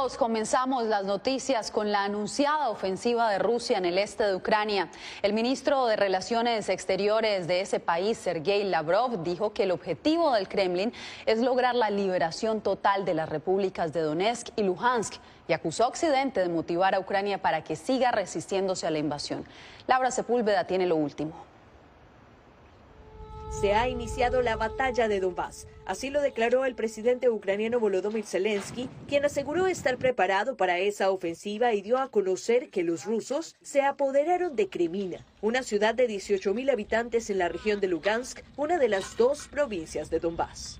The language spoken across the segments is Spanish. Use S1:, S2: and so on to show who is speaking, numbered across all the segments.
S1: Comenzamos las noticias con la anunciada ofensiva de Rusia en el este de Ucrania. El ministro de Relaciones Exteriores de ese país, Sergei Lavrov, dijo que el objetivo del Kremlin es lograr la liberación total de las repúblicas de Donetsk y Luhansk y acusó a Occidente de motivar a Ucrania para que siga resistiéndose a la invasión. Laura Sepúlveda tiene lo último
S2: se ha iniciado la batalla de Donbass. Así lo declaró el presidente ucraniano Volodymyr Zelensky, quien aseguró estar preparado para esa ofensiva y dio a conocer que los rusos se apoderaron de Crimina, una ciudad de 18.000 habitantes en la región de Lugansk, una de las dos provincias de Donbass.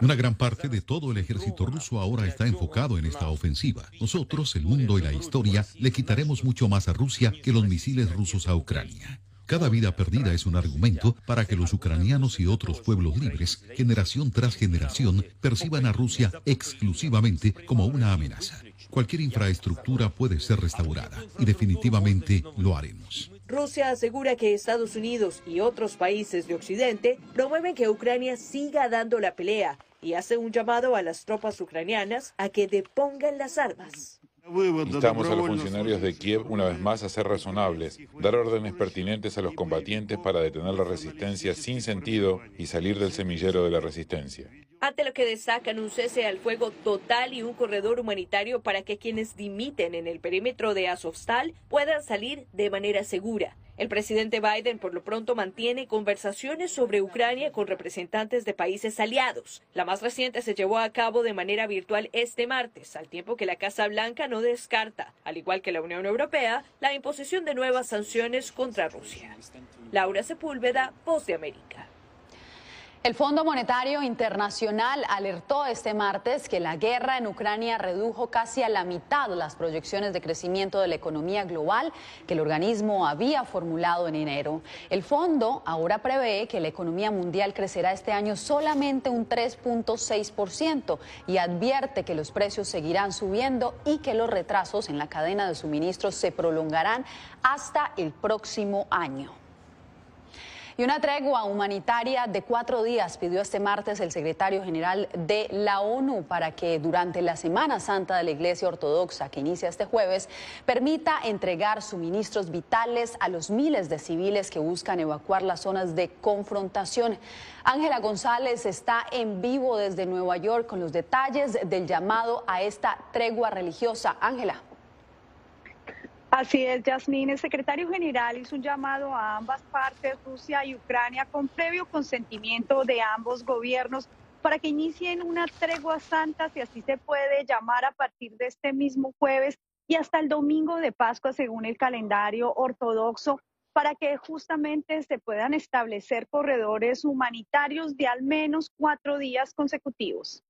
S3: Una gran parte de todo el ejército ruso ahora está enfocado en esta ofensiva. Nosotros, el mundo y la historia, le quitaremos mucho más a Rusia que los misiles rusos a Ucrania. Cada vida perdida es un argumento para que los ucranianos y otros pueblos libres, generación tras generación, perciban a Rusia exclusivamente como una amenaza. Cualquier infraestructura puede ser restaurada y definitivamente lo haremos.
S2: Rusia asegura que Estados Unidos y otros países de Occidente promueven que Ucrania siga dando la pelea y hace un llamado a las tropas ucranianas a que depongan las armas.
S4: Instamos a los funcionarios de Kiev una vez más a ser razonables, dar órdenes pertinentes a los combatientes para detener la resistencia sin sentido y salir del semillero de la resistencia.
S2: Ante lo que destacan un cese al fuego total y un corredor humanitario para que quienes dimiten en el perímetro de Azovstal puedan salir de manera segura. El presidente Biden por lo pronto mantiene conversaciones sobre Ucrania con representantes de países aliados. La más reciente se llevó a cabo de manera virtual este martes, al tiempo que la Casa Blanca no descarta, al igual que la Unión Europea, la imposición de nuevas sanciones contra Rusia. Laura Sepúlveda, Voz de América.
S1: El Fondo Monetario Internacional alertó este martes que la guerra en Ucrania redujo casi a la mitad las proyecciones de crecimiento de la economía global que el organismo había formulado en enero. El fondo ahora prevé que la economía mundial crecerá este año solamente un 3.6% y advierte que los precios seguirán subiendo y que los retrasos en la cadena de suministros se prolongarán hasta el próximo año. Y una tregua humanitaria de cuatro días pidió este martes el secretario general de la ONU para que durante la Semana Santa de la Iglesia Ortodoxa, que inicia este jueves, permita entregar suministros vitales a los miles de civiles que buscan evacuar las zonas de confrontación. Ángela González está en vivo desde Nueva York con los detalles del llamado a esta tregua religiosa. Ángela.
S5: Así es, Yasmín. El secretario general hizo un llamado a ambas partes, Rusia y Ucrania, con previo consentimiento de ambos gobiernos para que inicien una tregua santa, si así se puede llamar, a partir de este mismo jueves y hasta el domingo de Pascua, según el calendario ortodoxo, para que justamente se puedan establecer corredores humanitarios de al menos cuatro días consecutivos.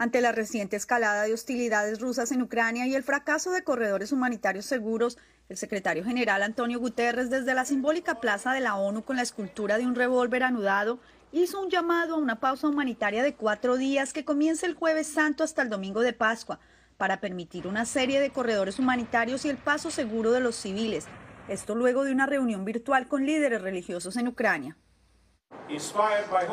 S6: Ante la reciente escalada de hostilidades rusas en Ucrania y el fracaso de corredores humanitarios seguros, el secretario general Antonio Guterres, desde la simbólica plaza de la ONU con la escultura de un revólver anudado, hizo un llamado a una pausa humanitaria de cuatro días que comienza el jueves santo hasta el domingo de Pascua, para permitir una serie de corredores humanitarios y el paso seguro de los civiles. Esto luego de una reunión virtual con líderes religiosos en Ucrania.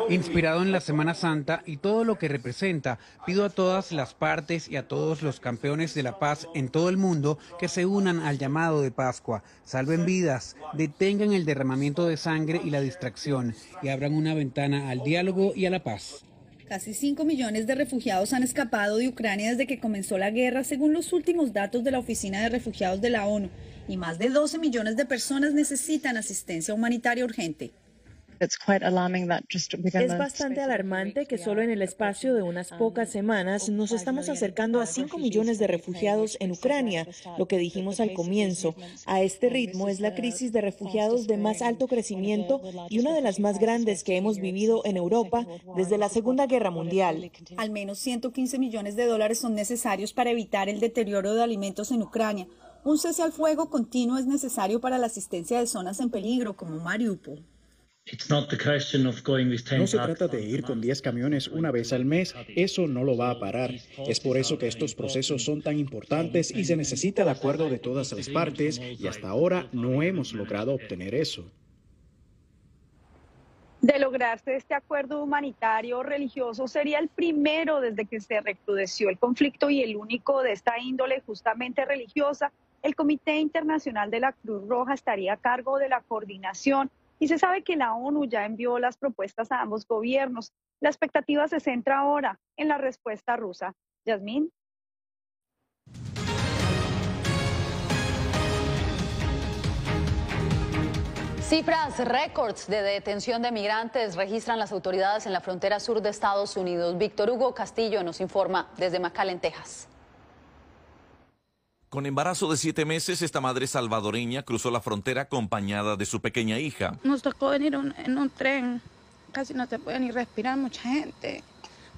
S7: Inspirado en la Semana Santa y todo lo que representa, pido a todas las partes y a todos los campeones de la paz en todo el mundo que se unan al llamado de Pascua, salven vidas, detengan el derramamiento de sangre y la distracción y abran una ventana al diálogo y a la paz.
S6: Casi 5 millones de refugiados han escapado de Ucrania desde que comenzó la guerra, según los últimos datos de la Oficina de Refugiados de la ONU, y más de 12 millones de personas necesitan asistencia humanitaria urgente.
S8: Es bastante alarmante que solo en el espacio de unas pocas semanas nos estamos acercando a 5 millones de refugiados en Ucrania, lo que dijimos al comienzo. A este ritmo es la crisis de refugiados de más alto crecimiento y una de las más grandes que hemos vivido en Europa desde la Segunda Guerra Mundial.
S6: Al menos 115 millones de dólares son necesarios para evitar el deterioro de alimentos en Ucrania. Un cese al fuego continuo es necesario para la asistencia de zonas en peligro como Mariupol.
S9: No se trata de ir con 10 camiones una vez al mes, eso no lo va a parar. Es por eso que estos procesos son tan importantes y se necesita el acuerdo de todas las partes y hasta ahora no hemos logrado obtener eso.
S5: De lograrse este acuerdo humanitario religioso sería el primero desde que se recrudeció el conflicto y el único de esta índole justamente religiosa. El Comité Internacional de la Cruz Roja estaría a cargo de la coordinación y se sabe que la ONU ya envió las propuestas a ambos gobiernos. La expectativa se centra ahora en la respuesta rusa. Yasmín.
S1: Cifras récords de detención de migrantes registran las autoridades en la frontera sur de Estados Unidos. Víctor Hugo Castillo nos informa desde McAllen, Texas.
S10: Con embarazo de siete meses, esta madre salvadoreña cruzó la frontera acompañada de su pequeña hija.
S11: Nos tocó venir en un tren, casi no se puede ni respirar mucha gente.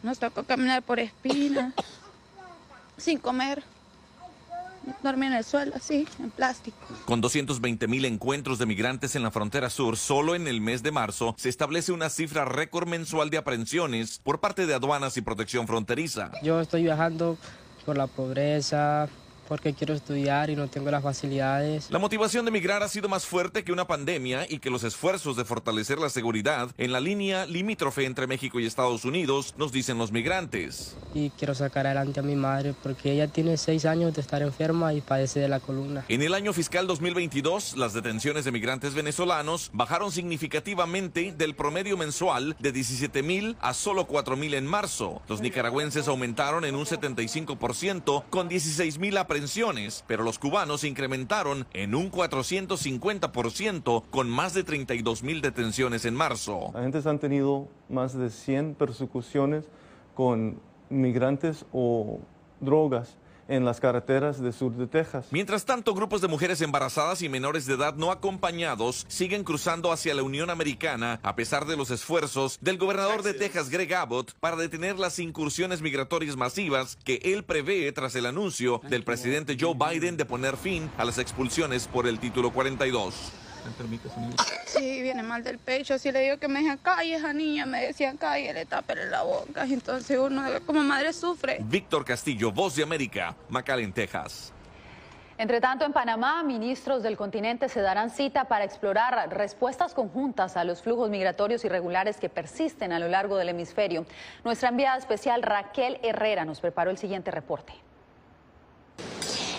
S11: Nos tocó caminar por espinas, sin comer. Dormir en el suelo, así, en plástico.
S10: Con 220 mil encuentros de migrantes en la frontera sur, solo en el mes de marzo se establece una cifra récord mensual de aprehensiones por parte de aduanas y protección fronteriza.
S12: Yo estoy viajando por la pobreza, porque quiero estudiar y no tengo las facilidades.
S10: La motivación de emigrar ha sido más fuerte que una pandemia y que los esfuerzos de fortalecer la seguridad en la línea limítrofe entre México y Estados Unidos, nos dicen los migrantes.
S12: Y quiero sacar adelante a mi madre porque ella tiene seis años de estar enferma y padece de la columna.
S10: En el año fiscal 2022, las detenciones de migrantes venezolanos bajaron significativamente del promedio mensual de 17 mil a solo 4 mil en marzo. Los nicaragüenses aumentaron en un 75% con 16 mil pero los cubanos incrementaron en un 450% con más de 32 mil detenciones en marzo.
S13: Agentes han tenido más de 100 persecuciones con migrantes o drogas en las carreteras del sur de Texas.
S10: Mientras tanto, grupos de mujeres embarazadas y menores de edad no acompañados siguen cruzando hacia la Unión Americana a pesar de los esfuerzos del gobernador de Texas, Greg Abbott, para detener las incursiones migratorias masivas que él prevé tras el anuncio del presidente Joe Biden de poner fin a las expulsiones por el título 42.
S11: Sí, viene mal del pecho. Si le digo que me deja calle esa niña, me decía le tápele la boca. Entonces uno como madre sufre.
S10: Víctor Castillo, Voz de América, McAllen, Texas.
S1: Entre tanto, en Panamá, ministros del continente se darán cita para explorar respuestas conjuntas a los flujos migratorios irregulares que persisten a lo largo del hemisferio. Nuestra enviada especial Raquel Herrera nos preparó el siguiente reporte.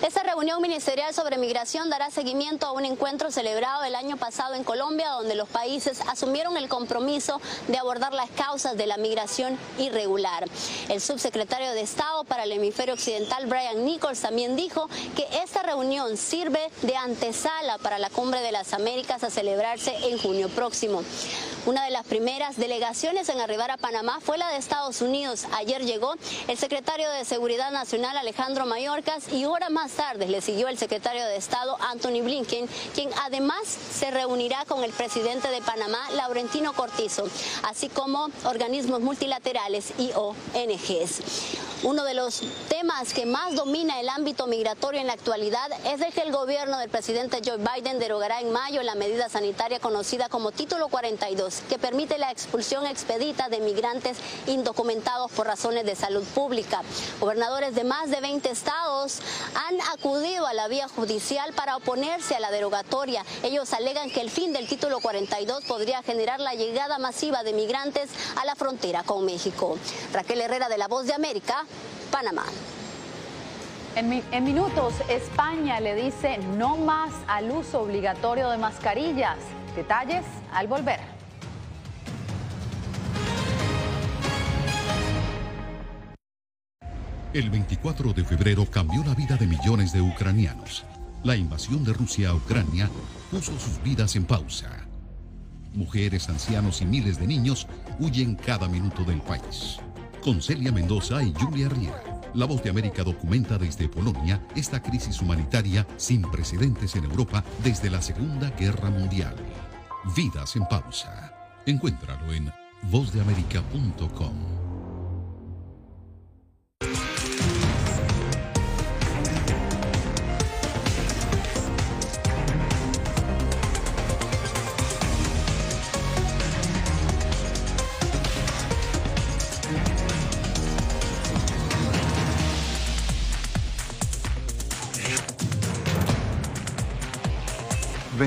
S14: Esta reunión ministerial sobre migración dará seguimiento a un encuentro celebrado el año pasado en Colombia, donde los países asumieron el compromiso de abordar las causas de la migración irregular. El subsecretario de Estado para el hemisferio occidental, Brian Nichols, también dijo que esta reunión sirve de antesala para la Cumbre de las Américas a celebrarse en junio próximo. Una de las primeras delegaciones en arribar a Panamá fue la de Estados Unidos. Ayer llegó el secretario de Seguridad Nacional, Alejandro Mayorkas, y hora más tarde le siguió el secretario de Estado, Anthony Blinken, quien además se reunirá con el presidente de Panamá, Laurentino Cortizo, así como organismos multilaterales y ONGs. Uno de los temas que más domina el ámbito migratorio en la actualidad es de que el gobierno del presidente Joe Biden derogará en mayo la medida sanitaria conocida como Título 42, que permite la expulsión expedita de migrantes indocumentados por razones de salud pública. Gobernadores de más de 20 estados han acudido a la vía judicial para oponerse a la derogatoria. Ellos alegan que el fin del Título 42 podría generar la llegada masiva de migrantes a la frontera con México. Raquel Herrera de La Voz de América, Panamá.
S1: En, minutos, España le dice no más al uso obligatorio de mascarillas. Detalles al volver.
S3: El 24 de febrero cambió la vida de millones de ucranianos. La invasión de Rusia a Ucrania puso sus vidas en pausa. Mujeres, ancianos y miles de niños huyen cada minuto del país. Con Celia Mendoza y Julia Riera, La Voz de América documenta desde Polonia esta crisis humanitaria sin precedentes en Europa desde la Segunda Guerra Mundial. Vidas en pausa. Encuéntralo en vozdeamerica.com.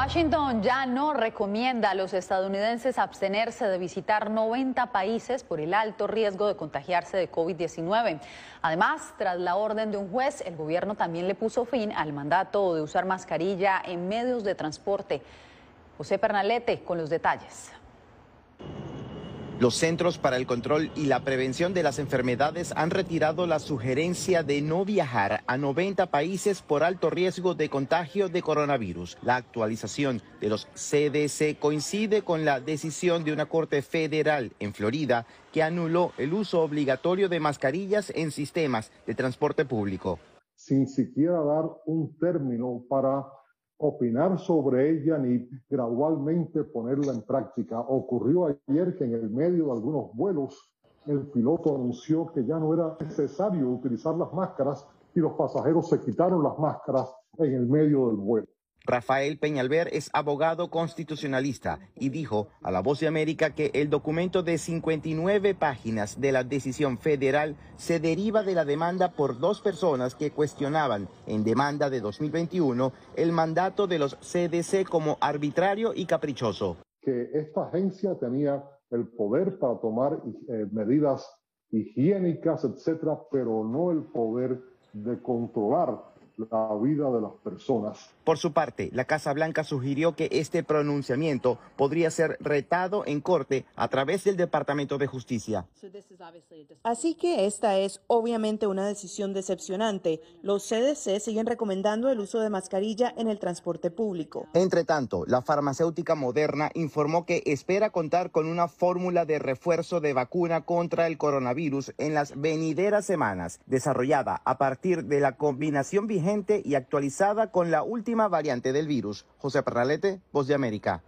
S1: Washington ya no recomienda a los estadounidenses abstenerse de visitar 90 países por el alto riesgo de contagiarse de COVID-19. Además, tras la orden de un juez, el gobierno también le puso fin al mandato de usar mascarilla en medios de transporte. José Pernalete con los detalles.
S15: Los Centros para el Control y la Prevención de las Enfermedades han retirado la sugerencia de no viajar a 90 países por alto riesgo de contagio de coronavirus. La actualización de los CDC coincide con la decisión de una corte federal en Florida que anuló el uso obligatorio de mascarillas en sistemas de transporte público.
S16: Sin siquiera dar un término para opinar sobre ella ni gradualmente ponerla en práctica. Ocurrió ayer que en el medio de algunos vuelos el piloto anunció que ya no era necesario utilizar las máscaras y los pasajeros se quitaron las máscaras en el medio del vuelo.
S15: Rafael Peñalver es abogado constitucionalista y dijo a La Voz de América que el documento de 59 páginas de la decisión federal se deriva de la demanda por dos personas que cuestionaban en demanda de 2021 el mandato de los CDC como arbitrario y caprichoso.
S16: Que esta agencia tenía el poder para tomar eh, medidas higiénicas, etcétera, pero no el poder de controlar la vida de las personas.
S15: Por su parte, la Casa Blanca sugirió que este pronunciamiento podría ser retado en corte a través del Departamento de Justicia.
S8: Así que esta es obviamente una decisión decepcionante. Los CDC siguen recomendando el uso de mascarilla en el transporte público.
S15: Entre tanto, la farmacéutica Moderna informó que espera contar con una fórmula de refuerzo de vacuna contra el coronavirus en las venideras semanas, desarrollada a partir de la combinación vigente y actualizada con la última variante del virus. José Perralete, Voz de América.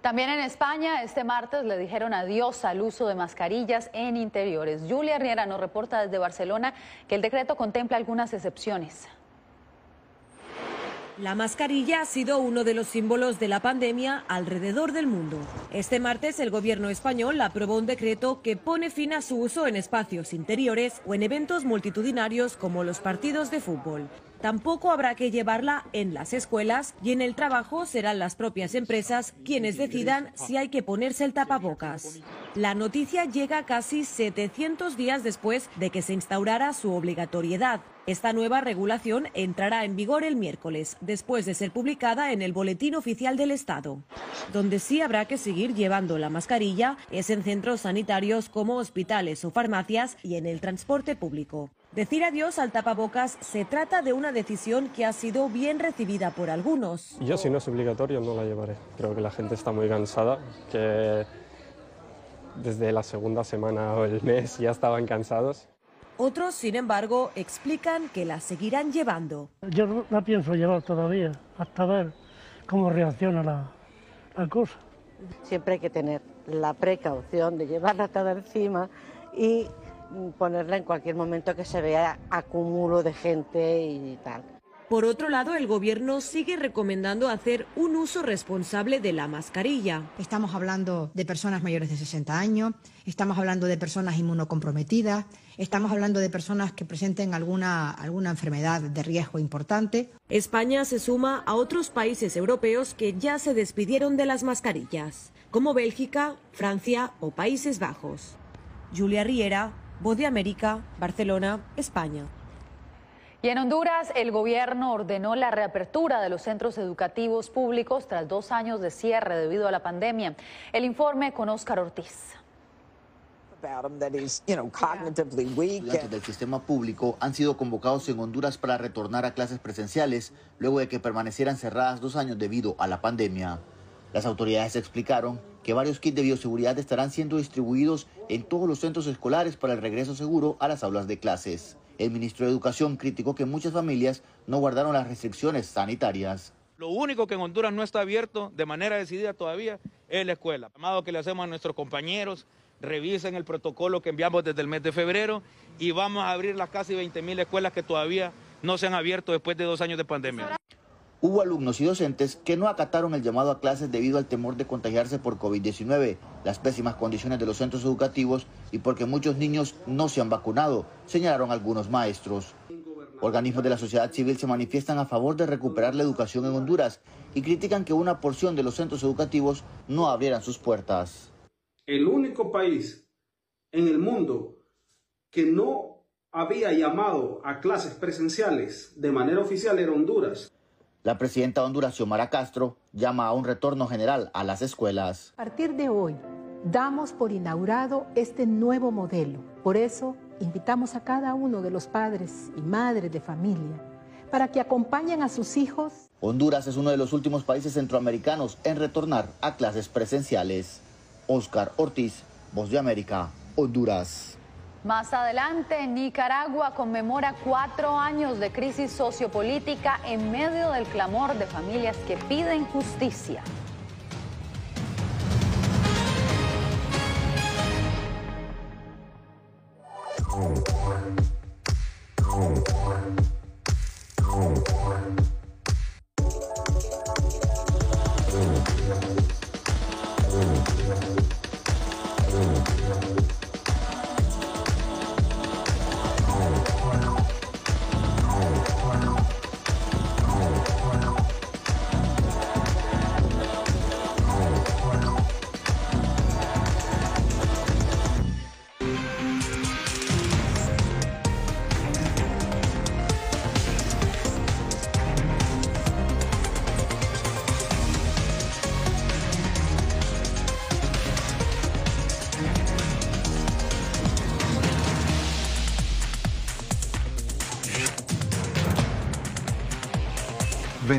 S1: También en España, este martes le dijeron adiós al uso de mascarillas en interiores. Julia Riera nos reporta desde Barcelona que el decreto contempla algunas excepciones.
S17: La mascarilla ha sido uno de los símbolos de la pandemia alrededor del mundo. Este martes el gobierno español aprobó un decreto que pone fin a su uso en espacios interiores o en eventos multitudinarios como los partidos de fútbol. Tampoco habrá que llevarla en las escuelas y en el trabajo serán las propias empresas quienes decidan si hay que ponerse el tapabocas. La noticia llega casi 700 días después de que se instaurara su obligatoriedad. Esta nueva regulación entrará en vigor el miércoles, después de ser publicada en el Boletín Oficial del Estado. Donde sí habrá que seguir llevando la mascarilla es en centros sanitarios como hospitales o farmacias y en el transporte público. Decir adiós al tapabocas se trata de una decisión que ha sido bien recibida por algunos.
S18: Yo si no es obligatorio no la llevaré. Creo que la gente está muy cansada, que desde la segunda semana o el mes ya estaban cansados.
S17: Otros, sin embargo, explican que la seguirán llevando.
S19: Yo no la pienso llevar todavía, hasta ver cómo reacciona la, la cosa.
S20: Siempre hay que tener la precaución de llevarla hasta encima y ponerla en cualquier momento que se vea acumulo de gente y tal.
S17: Por otro lado, el gobierno sigue recomendando hacer un uso responsable de la mascarilla.
S21: Estamos hablando de personas mayores de 60 años, estamos hablando de personas inmunocomprometidas, estamos hablando de personas que presenten alguna, alguna enfermedad de riesgo importante.
S17: España se suma a otros países europeos que ya se despidieron de las mascarillas, como Bélgica, Francia o Países Bajos. Julia Riera, Voz de América, Barcelona, España.
S1: Y en Honduras, el gobierno ordenó la reapertura de los centros educativos públicos tras dos años de cierre debido a la pandemia. El informe con Óscar Ortiz.
S22: Estudiantes del sistema público han sido convocados en Honduras para retornar a clases presenciales luego de que permanecieran cerradas dos años debido a la pandemia. Las autoridades explicaron que varios kits de bioseguridad estarán siendo distribuidos en todos los centros escolares para el regreso seguro a las aulas de clases. El ministro de Educación criticó que muchas familias no guardaron las restricciones sanitarias.
S23: Lo único que en Honduras no está abierto de manera decidida todavía es la escuela. Llamado que le hacemos a nuestros compañeros, revisen el protocolo que enviamos desde el mes de febrero y vamos a abrir las casi 20 mil escuelas que todavía no se han abierto después de dos años de pandemia.
S22: Hubo alumnos y docentes que no acataron el llamado a clases debido al temor de contagiarse por COVID-19, las pésimas condiciones de los centros educativos y porque muchos niños no se han vacunado, señalaron algunos maestros. Organismos de la sociedad civil se manifiestan a favor de recuperar la educación en Honduras y critican que una porción de los centros educativos no abrieran sus puertas.
S24: El único país en el mundo que no había llamado a clases presenciales de manera oficial era Honduras.
S22: La presidenta de Honduras, Xiomara Castro, llama a un retorno general a las escuelas.
S25: A partir de hoy, damos por inaugurado este nuevo modelo. Por eso, invitamos a cada uno de los padres y madres de familia para que acompañen a sus hijos.
S22: Honduras es uno de los últimos países centroamericanos en retornar a clases presenciales. Oscar Ortiz, Voz de América, Honduras.
S1: Más adelante, Nicaragua conmemora cuatro años de crisis sociopolítica en medio del clamor de familias que piden justicia.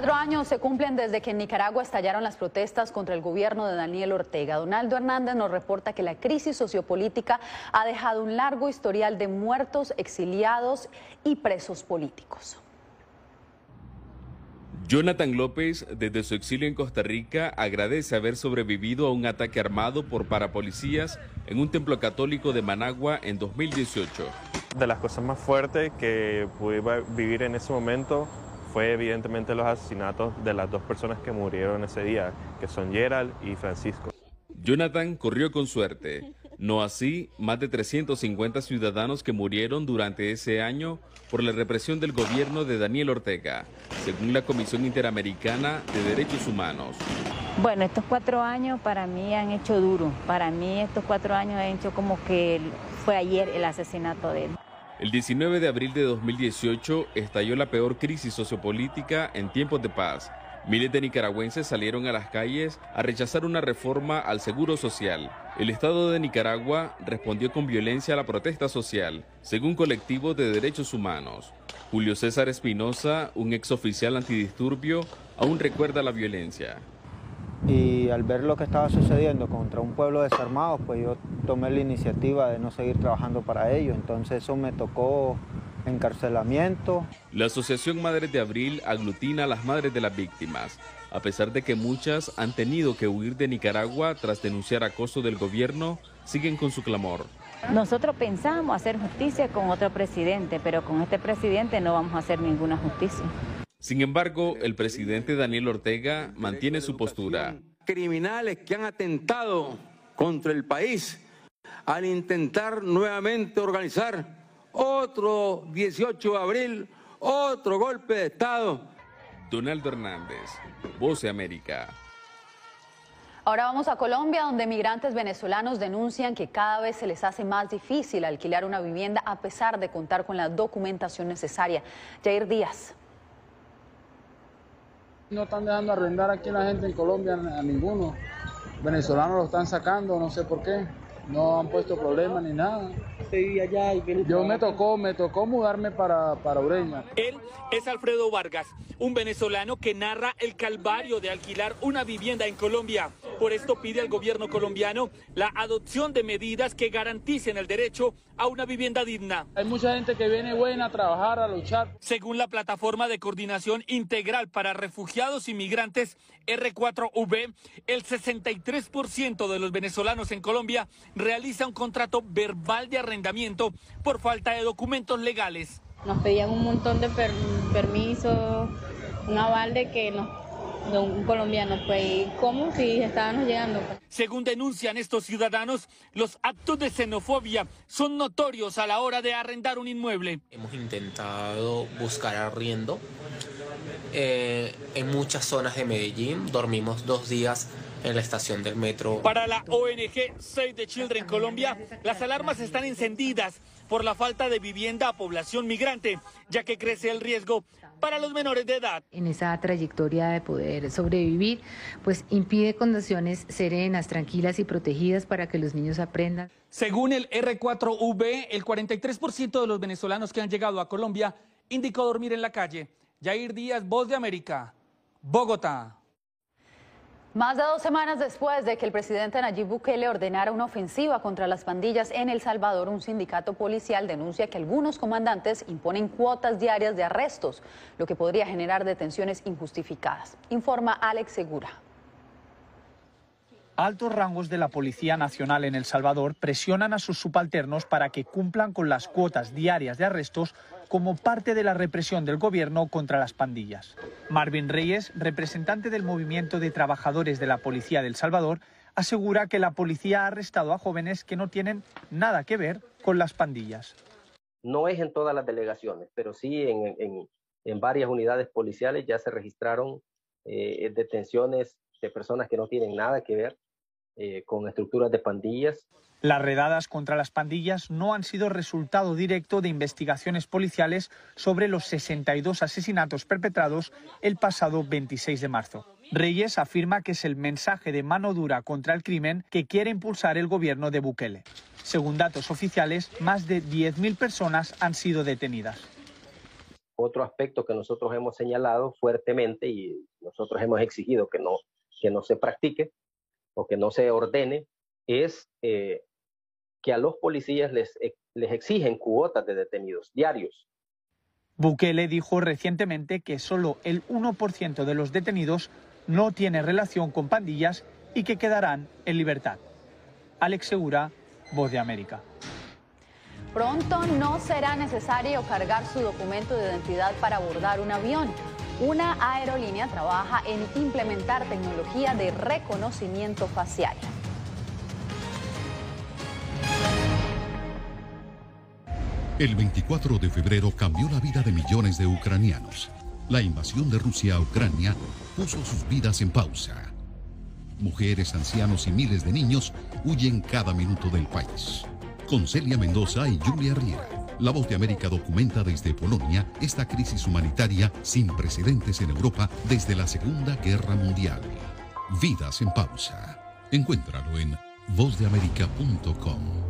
S1: Cuatro años se cumplen desde que en Nicaragua estallaron las protestas contra el gobierno de Daniel Ortega. Donaldo Hernández nos reporta que la crisis sociopolítica ha dejado un largo historial de muertos, exiliados y presos políticos.
S26: Jonathan López, desde su exilio en Costa Rica, agradece haber sobrevivido a un ataque armado por parapolicías en un templo católico de Managua en 2018.
S27: De las cosas más fuertes que pude vivir en ese momento fue evidentemente los asesinatos de las dos personas que murieron ese día, que son Gerald y Francisco.
S26: Jonathan corrió con suerte, no así más de 350 ciudadanos que murieron durante ese año por la represión del gobierno de Daniel Ortega, según la Comisión Interamericana de Derechos Humanos.
S28: Bueno, estos cuatro años para mí han hecho duro. Para mí estos cuatro años han hecho como que fue ayer el asesinato de él.
S26: El 19 de abril de 2018 estalló la peor crisis sociopolítica en tiempos de paz. Miles de nicaragüenses salieron a las calles a rechazar una reforma al seguro social. El Estado de Nicaragua respondió con violencia a la protesta social, según colectivos de derechos humanos. Julio César Espinosa, un exoficial antidisturbio, aún recuerda la violencia
S29: y al ver lo que estaba sucediendo contra un pueblo desarmado, pues yo tomé la iniciativa de no seguir trabajando para ellos, entonces eso me tocó encarcelamiento.
S26: La Asociación Madres de Abril aglutina a las madres de las víctimas, a pesar de que muchas han tenido que huir de Nicaragua tras denunciar acoso del gobierno, siguen con su clamor.
S28: Nosotros pensamos hacer justicia con otro presidente, pero con este presidente no vamos a hacer ninguna justicia.
S26: Sin embargo, el presidente Daniel Ortega mantiene su postura.
S30: Criminales que han atentado contra el país al intentar nuevamente organizar otro 18 de abril, otro golpe de Estado.
S26: Donaldo Hernández, Voz de América.
S1: Ahora vamos a Colombia, donde migrantes venezolanos denuncian que cada vez se les hace más difícil alquilar una vivienda a pesar de contar con la documentación necesaria. Jair Díaz.
S31: No están dejando arrendar aquí la gente en Colombia a ninguno. Venezolanos lo están sacando, no sé por qué. No han puesto problemas ni nada. Yo me tocó, me tocó mudarme para, para Ureña.
S32: Él es Alfredo Vargas, un venezolano que narra el calvario de alquilar una vivienda en Colombia. Por esto pide al gobierno colombiano la adopción de medidas que garanticen el derecho a una vivienda digna.
S31: Hay mucha gente que viene buena a trabajar, a luchar.
S32: Según la plataforma de coordinación integral para refugiados y migrantes R4V, el 63% de los venezolanos en Colombia realiza un contrato verbal de arrendamiento por falta de documentos legales.
S33: Nos pedían un montón de permisos, un aval de que nos de un colombiano, pues, ¿cómo si estábamos llegando?
S32: Según denuncian estos ciudadanos, los actos de xenofobia son notorios a la hora de arrendar un inmueble.
S34: Hemos intentado buscar arriendo eh, en muchas zonas de Medellín, dormimos dos días en la estación del metro.
S32: Para la ONG Save the Children Colombia, las alarmas están encendidas por la falta de vivienda a población migrante, ya que crece el riesgo para los menores de edad.
S35: En esa trayectoria de poder sobrevivir, pues impide condiciones serenas, tranquilas y protegidas para que los niños aprendan.
S32: Según el R4V, el 43% de los venezolanos que han llegado a Colombia indicó dormir en la calle. Jair Díaz, Voz de América, Bogotá. Más de dos semanas después de que el presidente Nayib Bukele ordenara una ofensiva contra las pandillas en El Salvador, un sindicato policial denuncia que algunos comandantes imponen cuotas diarias de arrestos, lo que podría generar detenciones injustificadas. Informa Alex Segura.
S36: Altos rangos de la Policía Nacional en El Salvador presionan a sus subalternos para que cumplan con las cuotas diarias de arrestos como parte de la represión del gobierno contra las pandillas. Marvin Reyes, representante del movimiento de trabajadores de la Policía del Salvador, asegura que la policía ha arrestado a jóvenes que no tienen nada que ver con las pandillas.
S37: No es en todas las delegaciones, pero sí en, varias unidades policiales ya se registraron eh, detenciones de personas que no tienen nada que ver eh, con estructuras de pandillas.
S36: Las redadas contra las pandillas no han sido resultado directo de investigaciones policiales sobre los 62 asesinatos perpetrados el pasado 26 de marzo. Reyes afirma que es el mensaje de mano dura contra el crimen que quiere impulsar el gobierno de Bukele. Según datos oficiales, más de 10.000 personas han sido detenidas
S37: otro aspecto que nosotros hemos señalado fuertemente y nosotros hemos exigido que no, que no se practique o que no se ordene es eh, que a los policías les, les exigen cuotas de detenidos diarios.
S36: Bukele dijo recientemente que solo el 1% de los detenidos no tiene relación con pandillas y que quedarán en libertad. Alex Segura, Voz de América.
S1: Pronto no será necesario cargar su documento de identidad para abordar un avión. Una aerolínea trabaja en implementar tecnología de reconocimiento facial.
S3: El 24 de febrero cambió la vida de millones de ucranianos. La invasión de Rusia a Ucrania puso sus vidas en pausa. Mujeres, ancianos y miles de niños huyen cada minuto del país. Con Celia Mendoza y Julia Riera, La Voz de América documenta desde Polonia esta crisis humanitaria sin precedentes en Europa desde la Segunda Guerra Mundial. Vidas en pausa. Encuéntralo en vozdeamerica.com.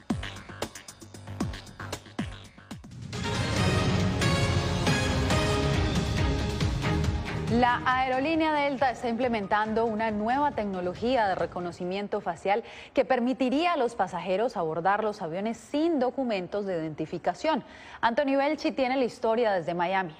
S1: La aerolínea Delta está implementando una nueva tecnología de reconocimiento facial que permitiría a los pasajeros abordar los aviones sin documentos de identificación. Antonio Belchi tiene la historia desde Miami.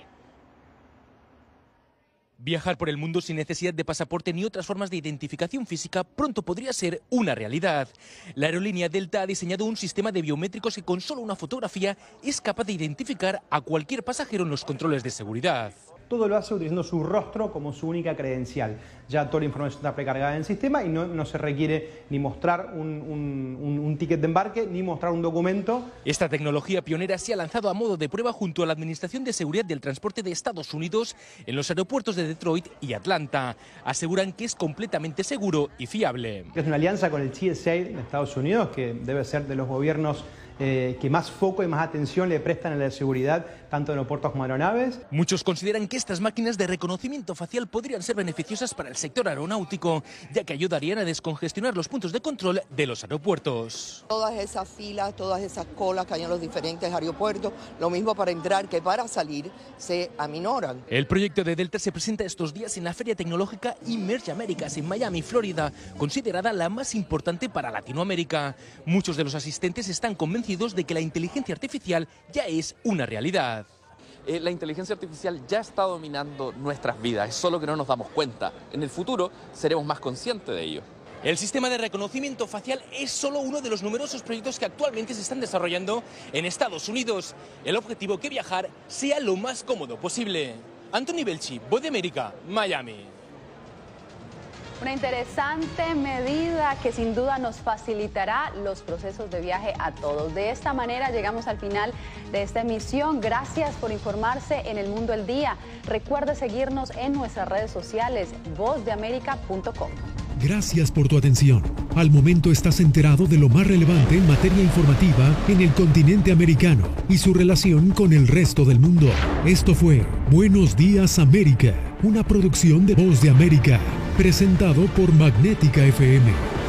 S38: Viajar por el mundo sin necesidad de pasaporte ni otras formas de identificación física pronto podría ser una realidad. La aerolínea Delta ha diseñado un sistema de biométricos que con solo una fotografía es capaz de identificar a cualquier pasajero en los controles de seguridad
S39: todo lo hace utilizando su rostro como su única credencial. Ya toda la información está precargada en el sistema y no, se requiere ni mostrar un, ticket de embarque ni mostrar un documento.
S38: Esta tecnología pionera se ha lanzado a modo de prueba junto a la Administración de Seguridad del Transporte de Estados Unidos en los aeropuertos de Detroit y Atlanta. Aseguran que es completamente seguro y fiable.
S39: Es una alianza con el TSA de Estados Unidos, que debe ser de los gobiernos eh, que más foco y más atención le prestan a la seguridad, tanto en aeropuertos como aeronaves.
S38: Muchos consideran que estas máquinas de reconocimiento facial podrían ser beneficiosas para el sector aeronáutico, ya que ayudarían a descongestionar los puntos de control de los aeropuertos.
S40: Todas esas filas, todas esas colas que hay en los diferentes aeropuertos, lo mismo para entrar que para salir, se aminoran.
S38: El proyecto de Delta se presenta estos días en la Feria Tecnológica Emerge Americas en Miami, Florida, considerada la más importante para Latinoamérica. Muchos de los asistentes están convencidos de que la inteligencia artificial ya es una realidad.
S41: Eh, la inteligencia artificial ya está dominando nuestras vidas, es solo que no nos damos cuenta. En el futuro seremos más conscientes de ello.
S38: El sistema de reconocimiento facial es solo uno de los numerosos proyectos que actualmente se están desarrollando en Estados Unidos. El objetivo que viajar sea lo más cómodo posible. Anthony Belchi, Voz de América, Miami.
S1: Una interesante medida que sin duda nos facilitará los procesos de viaje a todos. De esta manera llegamos al final de esta emisión. Gracias por informarse en el mundo el día. Recuerde seguirnos en nuestras redes sociales, vozdeamerica.com.
S42: Gracias por tu atención. Al momento estás enterado de lo más relevante en materia informativa en el continente americano y su relación con el resto del mundo. Esto fue Buenos Días América, una producción de Voz de América, presentado por Magnética FM.